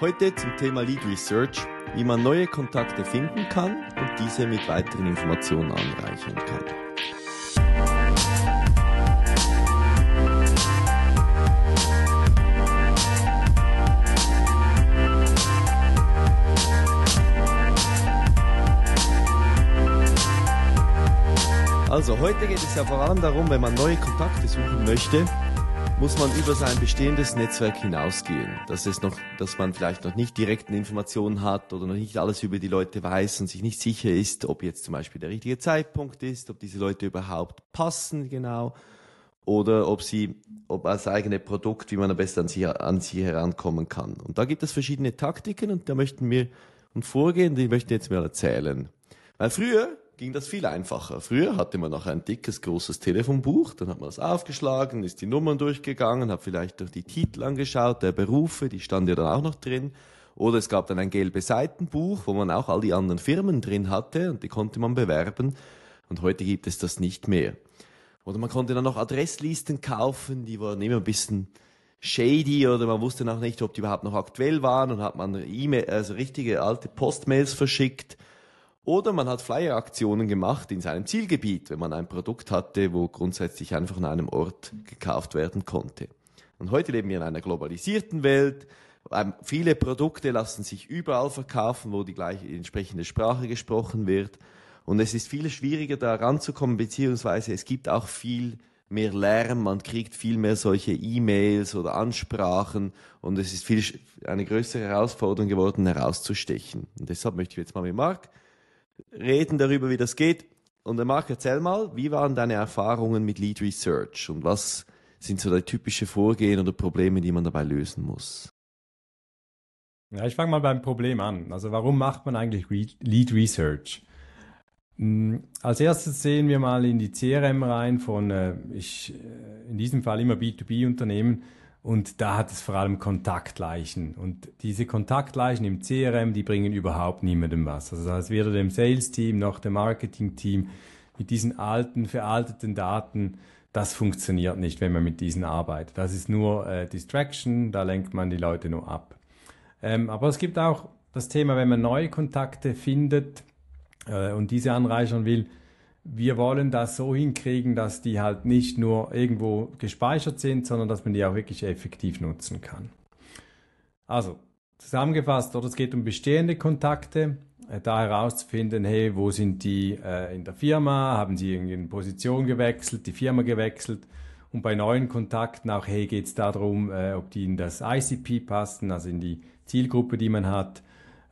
Heute zum Thema Lead Research, wie man neue Kontakte finden kann und diese mit weiteren Informationen anreichern kann. Also heute geht es ja vor allem darum, wenn man neue Kontakte suchen möchte, muss man über sein bestehendes Netzwerk hinausgehen. Dass, es noch, dass man vielleicht noch nicht direkten Informationen hat oder noch nicht alles über die Leute weiß und sich nicht sicher ist, ob jetzt zum Beispiel der richtige Zeitpunkt ist, ob diese Leute überhaupt passen genau oder ob sie, ob als eigene Produkt, wie man am besten an sie, an sie herankommen kann. Und da gibt es verschiedene Taktiken und da möchten wir vorgehen, die möchten jetzt mal erzählen. Weil früher ging das viel einfacher. Früher hatte man noch ein dickes, großes Telefonbuch, dann hat man das aufgeschlagen, ist die Nummern durchgegangen, hat vielleicht durch die Titel angeschaut, der Berufe, die stand ja dann auch noch drin. Oder es gab dann ein gelbes Seitenbuch, wo man auch all die anderen Firmen drin hatte und die konnte man bewerben. Und heute gibt es das nicht mehr. Oder man konnte dann noch Adresslisten kaufen, die waren immer ein bisschen shady oder man wusste noch nicht, ob die überhaupt noch aktuell waren und hat man E-Mail, also richtige alte Postmails verschickt. Oder man hat Flyer-Aktionen gemacht in seinem Zielgebiet, wenn man ein Produkt hatte, wo grundsätzlich einfach an einem Ort gekauft werden konnte. Und heute leben wir in einer globalisierten Welt. Ähm, viele Produkte lassen sich überall verkaufen, wo die gleiche entsprechende Sprache gesprochen wird. Und es ist viel schwieriger da ranzukommen, beziehungsweise es gibt auch viel mehr Lärm, man kriegt viel mehr solche E-Mails oder Ansprachen und es ist viel eine größere Herausforderung geworden, herauszustechen. Und deshalb möchte ich jetzt mal mit Marc reden darüber, wie das geht. Und der Marc, erzähl mal, wie waren deine Erfahrungen mit Lead Research und was sind so typische Vorgehen oder Probleme, die man dabei lösen muss? Ja, ich fange mal beim Problem an. Also warum macht man eigentlich Lead Research? Hm, als erstes sehen wir mal in die CRM rein von, äh, ich, äh, in diesem Fall immer B2B-Unternehmen. Und da hat es vor allem Kontaktleichen. Und diese Kontaktleichen im CRM, die bringen überhaupt niemandem was. Also das heißt, weder dem Sales-Team noch dem Marketing-Team mit diesen alten, veralteten Daten, das funktioniert nicht, wenn man mit diesen arbeitet. Das ist nur äh, Distraction, da lenkt man die Leute nur ab. Ähm, aber es gibt auch das Thema, wenn man neue Kontakte findet äh, und diese anreichern will, wir wollen das so hinkriegen, dass die halt nicht nur irgendwo gespeichert sind, sondern dass man die auch wirklich effektiv nutzen kann. Also, zusammengefasst, oder es geht um bestehende Kontakte, äh, da herauszufinden, hey, wo sind die äh, in der Firma, haben sie irgendeine Position gewechselt, die Firma gewechselt und bei neuen Kontakten auch, hey, geht es darum, äh, ob die in das ICP passen, also in die Zielgruppe, die man hat,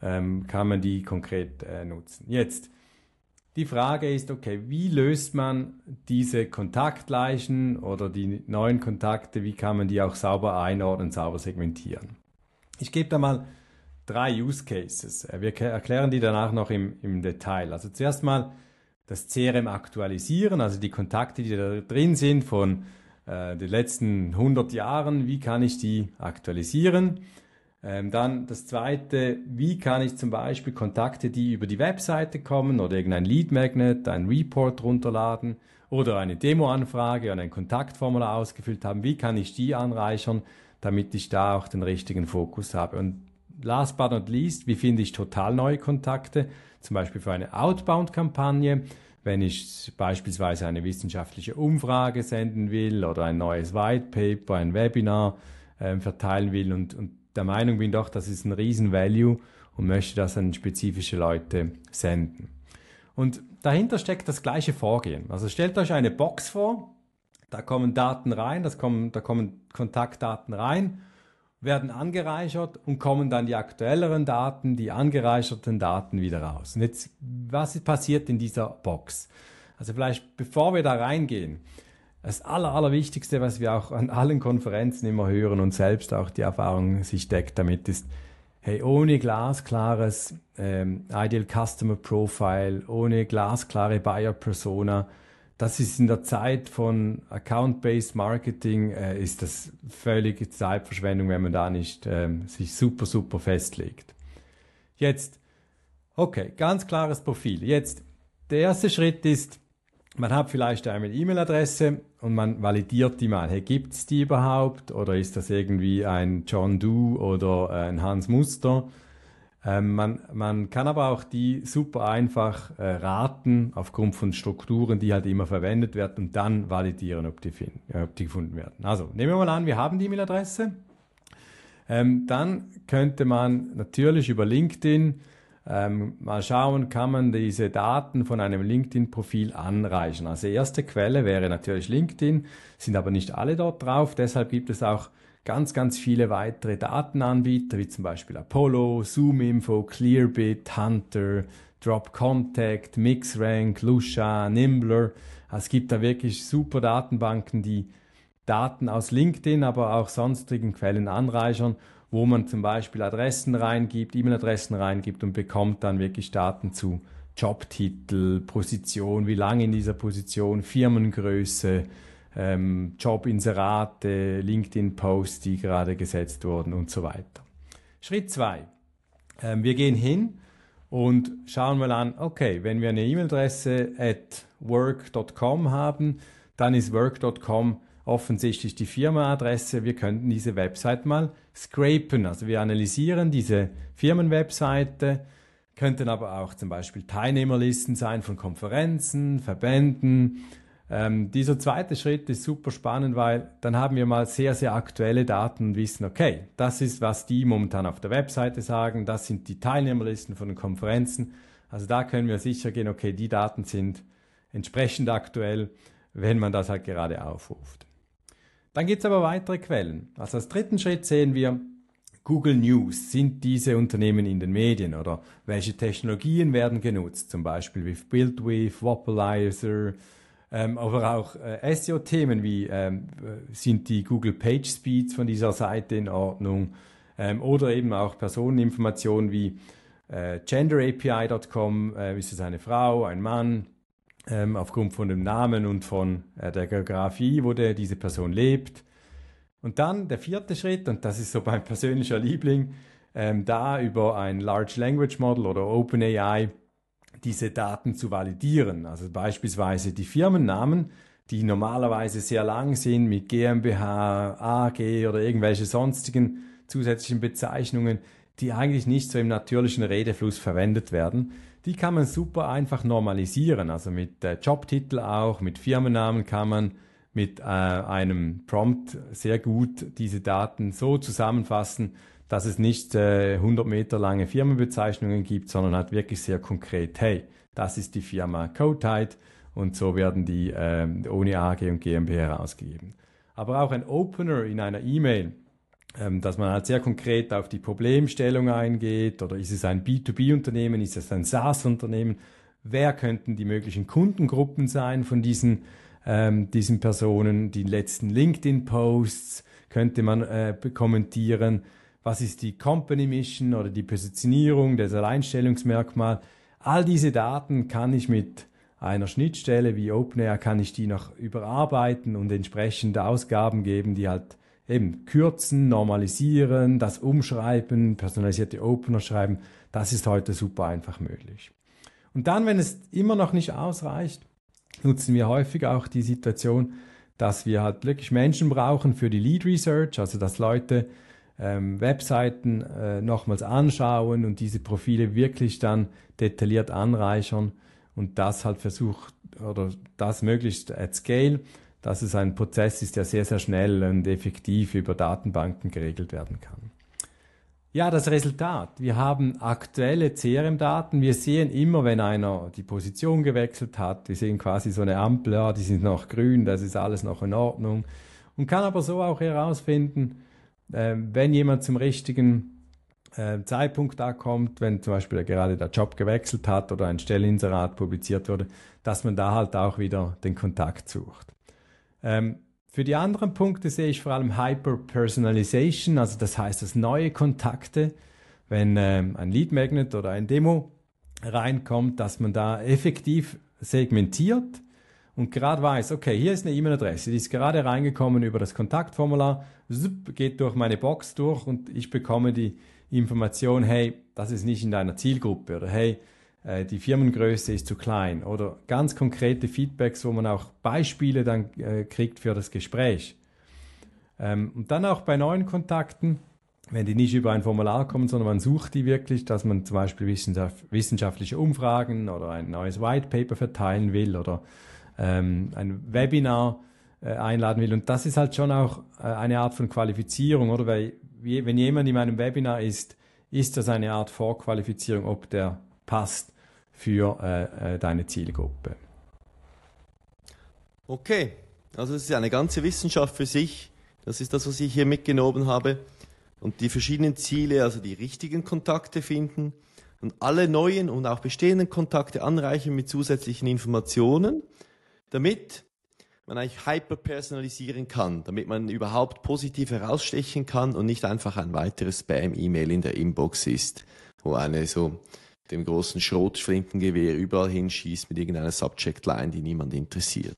ähm, kann man die konkret äh, nutzen. Jetzt, die Frage ist, okay, wie löst man diese Kontaktleichen oder die neuen Kontakte, wie kann man die auch sauber einordnen, sauber segmentieren? Ich gebe da mal drei Use Cases. Wir erklären die danach noch im, im Detail. Also zuerst mal das CRM aktualisieren, also die Kontakte, die da drin sind von äh, den letzten 100 Jahren, wie kann ich die aktualisieren? Ähm, dann das zweite, wie kann ich zum Beispiel Kontakte, die über die Webseite kommen oder irgendein Lead Magnet, ein Report runterladen oder eine Demo-Anfrage oder ein Kontaktformular ausgefüllt haben, wie kann ich die anreichern, damit ich da auch den richtigen Fokus habe. Und last but not least, wie finde ich total neue Kontakte, zum Beispiel für eine Outbound-Kampagne, wenn ich beispielsweise eine wissenschaftliche Umfrage senden will oder ein neues White Paper, ein Webinar äh, verteilen will und, und der Meinung bin doch, das ist ein riesen Value und möchte das an spezifische Leute senden. Und dahinter steckt das gleiche Vorgehen. Also stellt euch eine Box vor, da kommen Daten rein, das kommen, da kommen Kontaktdaten rein, werden angereichert und kommen dann die aktuelleren Daten, die angereicherten Daten wieder raus. Und jetzt, was passiert in dieser Box? Also vielleicht, bevor wir da reingehen, das Aller, Allerwichtigste, was wir auch an allen Konferenzen immer hören und selbst auch die Erfahrung sich deckt damit, ist, hey, ohne glasklares ähm, Ideal Customer Profile, ohne glasklare Buyer Persona, das ist in der Zeit von Account-Based Marketing, äh, ist das völlige Zeitverschwendung, wenn man da nicht ähm, sich super, super festlegt. Jetzt, okay, ganz klares Profil. Jetzt, der erste Schritt ist, man hat vielleicht eine E-Mail-Adresse und man validiert die mal. Hey, gibt es die überhaupt? Oder ist das irgendwie ein John Doe oder ein Hans Muster? Ähm, man, man kann aber auch die super einfach äh, raten aufgrund von Strukturen, die halt immer verwendet werden und dann validieren, ob die, äh, ob die gefunden werden. Also nehmen wir mal an, wir haben die E-Mail-Adresse. Ähm, dann könnte man natürlich über LinkedIn ähm, mal schauen, kann man diese Daten von einem LinkedIn-Profil anreichen. Also erste Quelle wäre natürlich LinkedIn, sind aber nicht alle dort drauf. Deshalb gibt es auch ganz, ganz viele weitere Datenanbieter, wie zum Beispiel Apollo, ZoomInfo, Clearbit, Hunter, Drop Contact, MixRank, Lusha, Nimbler. Also es gibt da wirklich super Datenbanken, die Daten aus LinkedIn, aber auch sonstigen Quellen anreichern, wo man zum Beispiel Adressen reingibt, E-Mail-Adressen reingibt und bekommt dann wirklich Daten zu Jobtitel, Position, wie lange in dieser Position, Firmengröße, ähm, Jobinserate, LinkedIn-Posts, die gerade gesetzt wurden und so weiter. Schritt zwei. Ähm, wir gehen hin und schauen mal an, okay, wenn wir eine E-Mail-Adresse at work.com haben, dann ist work.com offensichtlich die Firmenadresse. Wir könnten diese Website mal scrapen. Also wir analysieren diese Firmenwebseite, könnten aber auch zum Beispiel Teilnehmerlisten sein von Konferenzen, Verbänden, ähm, dieser zweite Schritt ist super spannend, weil dann haben wir mal sehr, sehr aktuelle Daten und wissen, okay, das ist, was die momentan auf der Webseite sagen, das sind die Teilnehmerlisten von den Konferenzen. Also da können wir sicher gehen, okay, die Daten sind entsprechend aktuell, wenn man das halt gerade aufruft. Dann gibt es aber weitere Quellen. Also als dritten Schritt sehen wir, Google News, sind diese Unternehmen in den Medien oder welche Technologien werden genutzt, zum Beispiel with BuildWith, Wapalizer, ähm, aber auch äh, SEO-Themen wie ähm, sind die Google Page Speeds von dieser Seite in Ordnung? Ähm, oder eben auch Personeninformationen wie äh, GenderAPI.com, äh, ist es eine Frau, ein Mann, ähm, aufgrund von dem Namen und von äh, der Geografie, wo der, diese Person lebt. Und dann der vierte Schritt, und das ist so mein persönlicher Liebling, ähm, da über ein Large Language Model oder OpenAI diese Daten zu validieren. Also beispielsweise die Firmennamen, die normalerweise sehr lang sind mit GmbH, AG oder irgendwelche sonstigen zusätzlichen Bezeichnungen, die eigentlich nicht so im natürlichen Redefluss verwendet werden. Die kann man super einfach normalisieren. Also mit äh, Jobtitel auch, mit Firmennamen kann man mit äh, einem Prompt sehr gut diese Daten so zusammenfassen, dass es nicht äh, 100 Meter lange Firmenbezeichnungen gibt, sondern halt wirklich sehr konkret, hey, das ist die Firma Cotide und so werden die äh, ohne AG und GmbH herausgegeben. Aber auch ein Opener in einer E-Mail, dass man halt sehr konkret auf die Problemstellung eingeht oder ist es ein B2B-Unternehmen, ist es ein SaaS-Unternehmen, wer könnten die möglichen Kundengruppen sein von diesen, ähm, diesen Personen, die letzten LinkedIn-Posts könnte man äh, kommentieren, was ist die Company Mission oder die Positionierung, das Alleinstellungsmerkmal. All diese Daten kann ich mit einer Schnittstelle wie OpenAI kann ich die noch überarbeiten und entsprechende Ausgaben geben, die halt eben kürzen, normalisieren, das umschreiben, personalisierte Opener schreiben. Das ist heute super einfach möglich. Und dann, wenn es immer noch nicht ausreicht, nutzen wir häufig auch die Situation, dass wir halt wirklich Menschen brauchen für die Lead Research, also dass Leute ähm, Webseiten äh, nochmals anschauen und diese Profile wirklich dann detailliert anreichern und das halt versucht oder das möglichst at scale, dass es ein Prozess ist, der sehr, sehr schnell und effektiv über Datenbanken geregelt werden kann. Ja, das Resultat. Wir haben aktuelle CRM-Daten. Wir sehen immer, wenn einer die Position gewechselt hat, wir sehen quasi so eine Ampel, ja, die sind noch grün, das ist alles noch in Ordnung. Und kann aber so auch herausfinden, äh, wenn jemand zum richtigen äh, Zeitpunkt da kommt, wenn zum Beispiel gerade der Job gewechselt hat oder ein Stellinserat publiziert wurde, dass man da halt auch wieder den Kontakt sucht. Ähm, für die anderen Punkte sehe ich vor allem Hyper-Personalization, also das heißt, dass neue Kontakte, wenn ähm, ein Lead Magnet oder ein Demo reinkommt, dass man da effektiv segmentiert und gerade weiß, okay, hier ist eine E-Mail-Adresse, die ist gerade reingekommen über das Kontaktformular, geht durch meine Box durch und ich bekomme die Information, hey, das ist nicht in deiner Zielgruppe oder hey, äh, die Firmengröße ist zu klein oder ganz konkrete Feedbacks, wo man auch Beispiele dann äh, kriegt für das Gespräch. Ähm, und dann auch bei neuen Kontakten, wenn die nicht über ein Formular kommen, sondern man sucht die wirklich, dass man zum Beispiel wissenschaftliche Umfragen oder ein neues White Paper verteilen will oder ähm, ein Webinar äh, einladen will. Und das ist halt schon auch äh, eine Art von Qualifizierung, oder? Weil wenn jemand in meinem Webinar ist, ist das eine Art Vorqualifizierung, ob der passt für äh, äh, deine Zielgruppe. Okay, also es ist eine ganze Wissenschaft für sich. Das ist das, was ich hier mitgenommen habe. Und die verschiedenen Ziele, also die richtigen Kontakte finden und alle neuen und auch bestehenden Kontakte anreichen mit zusätzlichen Informationen, damit man eigentlich hyperpersonalisieren kann, damit man überhaupt positiv herausstechen kann und nicht einfach ein weiteres Spam-E-Mail in der Inbox ist, wo eine so dem großen Schrotflintengewehr überall hinschießt mit irgendeiner Subject-Line, die niemand interessiert.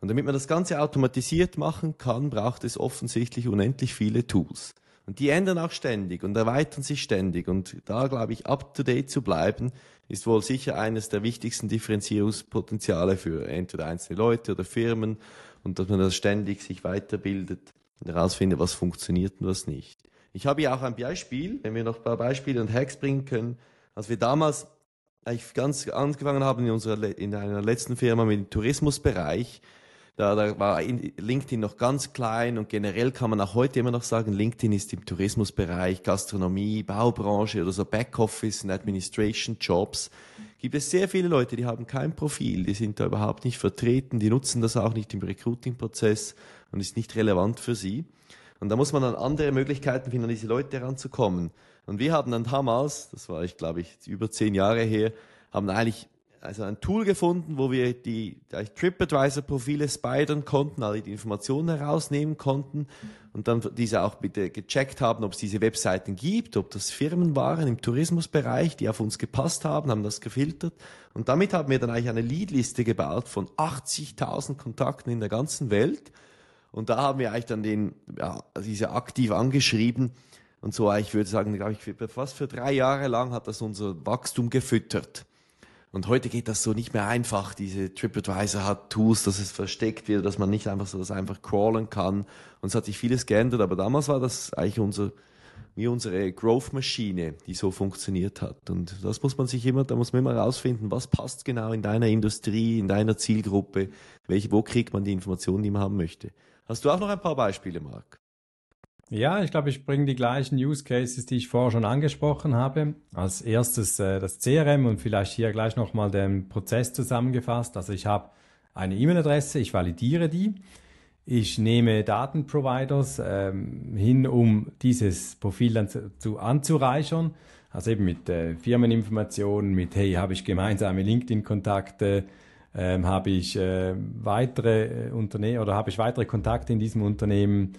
Und damit man das Ganze automatisiert machen kann, braucht es offensichtlich unendlich viele Tools. Und die ändern auch ständig und erweitern sich ständig. Und da, glaube ich, up-to-date zu bleiben, ist wohl sicher eines der wichtigsten Differenzierungspotenziale für entweder einzelne Leute oder Firmen und dass man das ständig sich weiterbildet und herausfindet, was funktioniert und was nicht. Ich habe hier auch ein Beispiel, wenn wir noch ein paar Beispiele und Hacks bringen können, als wir damals eigentlich ganz angefangen haben in unserer, in einer letzten Firma mit dem Tourismusbereich, da, da war LinkedIn noch ganz klein und generell kann man auch heute immer noch sagen, LinkedIn ist im Tourismusbereich, Gastronomie, Baubranche oder so Backoffice und Administration Jobs. Gibt es sehr viele Leute, die haben kein Profil, die sind da überhaupt nicht vertreten, die nutzen das auch nicht im Recruiting-Prozess und ist nicht relevant für sie. Und da muss man dann andere Möglichkeiten finden, an diese Leute heranzukommen. Und wir haben dann damals, das war ich glaube ich über zehn Jahre her, haben eigentlich also ein Tool gefunden, wo wir die, TripAdvisor-Profile spidern konnten, alle die Informationen herausnehmen konnten und dann diese auch bitte gecheckt haben, ob es diese Webseiten gibt, ob das Firmen waren im Tourismusbereich, die auf uns gepasst haben, haben das gefiltert und damit haben wir dann eigentlich eine Leadliste gebaut von 80.000 Kontakten in der ganzen Welt und da haben wir eigentlich dann den, ja, diese aktiv angeschrieben und so, ich würde sagen, glaube ich, fast für drei Jahre lang hat das unser Wachstum gefüttert. Und heute geht das so nicht mehr einfach. Diese TripAdvisor hat Tools, dass es versteckt wird, dass man nicht einfach so das einfach crawlen kann. Und es hat sich vieles geändert, aber damals war das eigentlich unser, wie unsere Growth-Maschine, die so funktioniert hat. Und das muss man sich immer, da muss man immer herausfinden, was passt genau in deiner Industrie, in deiner Zielgruppe, welche, wo kriegt man die Informationen, die man haben möchte. Hast du auch noch ein paar Beispiele, Marc? Ja, ich glaube, ich bringe die gleichen Use Cases, die ich vorher schon angesprochen habe. Als erstes äh, das CRM und vielleicht hier gleich nochmal den Prozess zusammengefasst. Also ich habe eine E-Mail-Adresse, ich validiere die. Ich nehme Datenproviders ähm, hin, um dieses Profil dann zu, zu anzureichern. Also eben mit äh, Firmeninformationen, mit hey, habe ich gemeinsame LinkedIn-Kontakte, ähm, habe ich äh, weitere äh, Unternehmen oder habe ich weitere Kontakte in diesem Unternehmen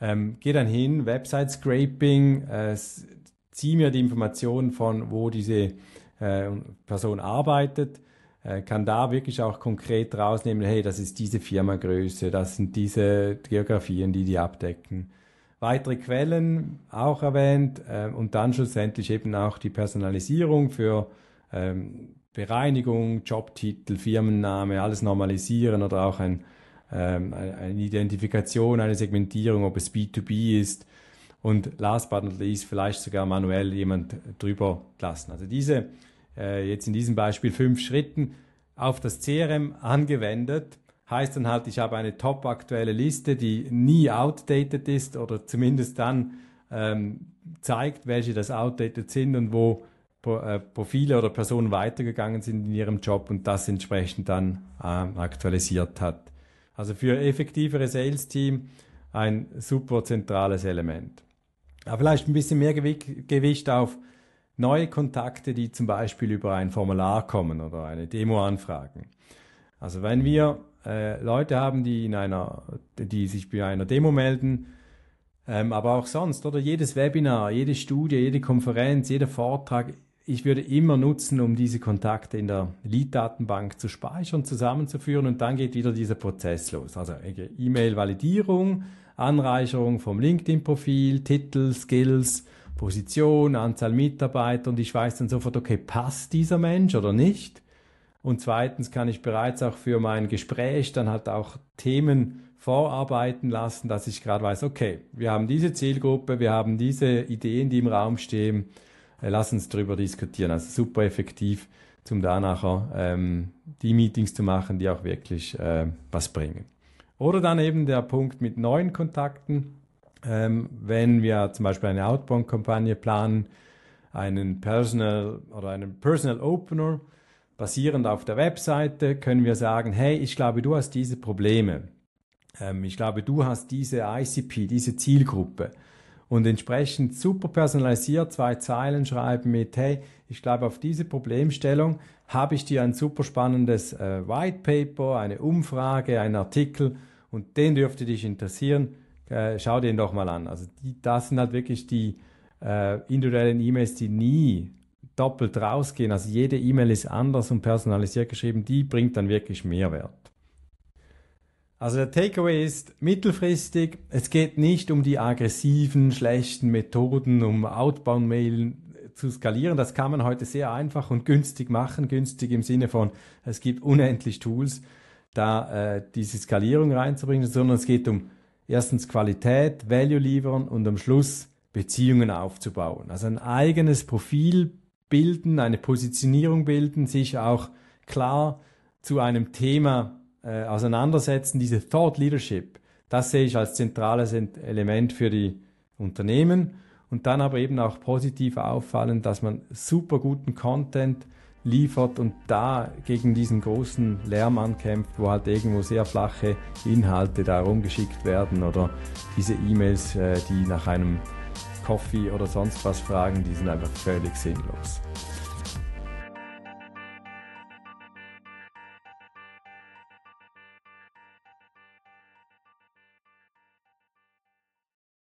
ähm, geh dann hin, Website Scraping, äh, zieh mir die Informationen von, wo diese äh, Person arbeitet, äh, kann da wirklich auch konkret rausnehmen, hey, das ist diese Firmagröße, das sind diese Geografien, die die abdecken. Weitere Quellen auch erwähnt äh, und dann schlussendlich eben auch die Personalisierung für ähm, Bereinigung, Jobtitel, Firmenname, alles normalisieren oder auch ein ähm, eine Identifikation, eine Segmentierung, ob es B2B ist und last but not least vielleicht sogar manuell jemand drüber lassen. Also diese äh, jetzt in diesem Beispiel fünf Schritten auf das CRM angewendet, heißt dann halt, ich habe eine top aktuelle Liste, die nie outdated ist oder zumindest dann ähm, zeigt, welche das outdated sind und wo Profile oder Personen weitergegangen sind in ihrem Job und das entsprechend dann äh, aktualisiert hat. Also für effektivere Sales-Team ein super zentrales Element. Aber vielleicht ein bisschen mehr Gewicht auf neue Kontakte, die zum Beispiel über ein Formular kommen oder eine Demo anfragen. Also wenn wir äh, Leute haben, die in einer, die sich bei einer Demo melden, ähm, aber auch sonst, oder jedes Webinar, jede Studie, jede Konferenz, jeder Vortrag ich würde immer nutzen, um diese Kontakte in der Lead-Datenbank zu speichern, zusammenzuführen und dann geht wieder dieser Prozess los. Also E-Mail-Validierung, Anreicherung vom LinkedIn-Profil, Titel, Skills, Position, Anzahl Mitarbeiter und ich weiß dann sofort, okay, passt dieser Mensch oder nicht? Und zweitens kann ich bereits auch für mein Gespräch dann halt auch Themen vorarbeiten lassen, dass ich gerade weiß, okay, wir haben diese Zielgruppe, wir haben diese Ideen, die im Raum stehen, äh, lass uns darüber diskutieren. Also super effektiv, um da nachher ähm, die Meetings zu machen, die auch wirklich äh, was bringen. Oder dann eben der Punkt mit neuen Kontakten. Ähm, wenn wir zum Beispiel eine Outbound-Kampagne planen, einen Personal oder einen Personal Opener, basierend auf der Webseite, können wir sagen, hey, ich glaube, du hast diese Probleme. Ähm, ich glaube, du hast diese ICP, diese Zielgruppe. Und entsprechend super personalisiert zwei Zeilen schreiben mit, hey, ich glaube, auf diese Problemstellung habe ich dir ein super spannendes äh, White Paper, eine Umfrage, einen Artikel und den dürfte dich interessieren äh, schau den doch mal an. Also die, das sind halt wirklich die äh, individuellen E-Mails, die nie doppelt rausgehen. Also jede E-Mail ist anders und personalisiert geschrieben, die bringt dann wirklich Mehrwert. Also der Takeaway ist mittelfristig, es geht nicht um die aggressiven, schlechten Methoden, um Outbound-Mailen zu skalieren. Das kann man heute sehr einfach und günstig machen. Günstig im Sinne von, es gibt unendlich Tools, da äh, diese Skalierung reinzubringen, sondern es geht um erstens Qualität, Value liefern und am Schluss Beziehungen aufzubauen. Also ein eigenes Profil bilden, eine Positionierung bilden, sich auch klar zu einem Thema äh, auseinandersetzen, diese Thought Leadership. Das sehe ich als zentrales Element für die Unternehmen und dann aber eben auch positiv auffallen, dass man super guten Content liefert und da gegen diesen großen Lärm ankämpft, wo halt irgendwo sehr flache Inhalte da rumgeschickt werden oder diese E-Mails, äh, die nach einem Coffee oder sonst was fragen, die sind einfach völlig sinnlos.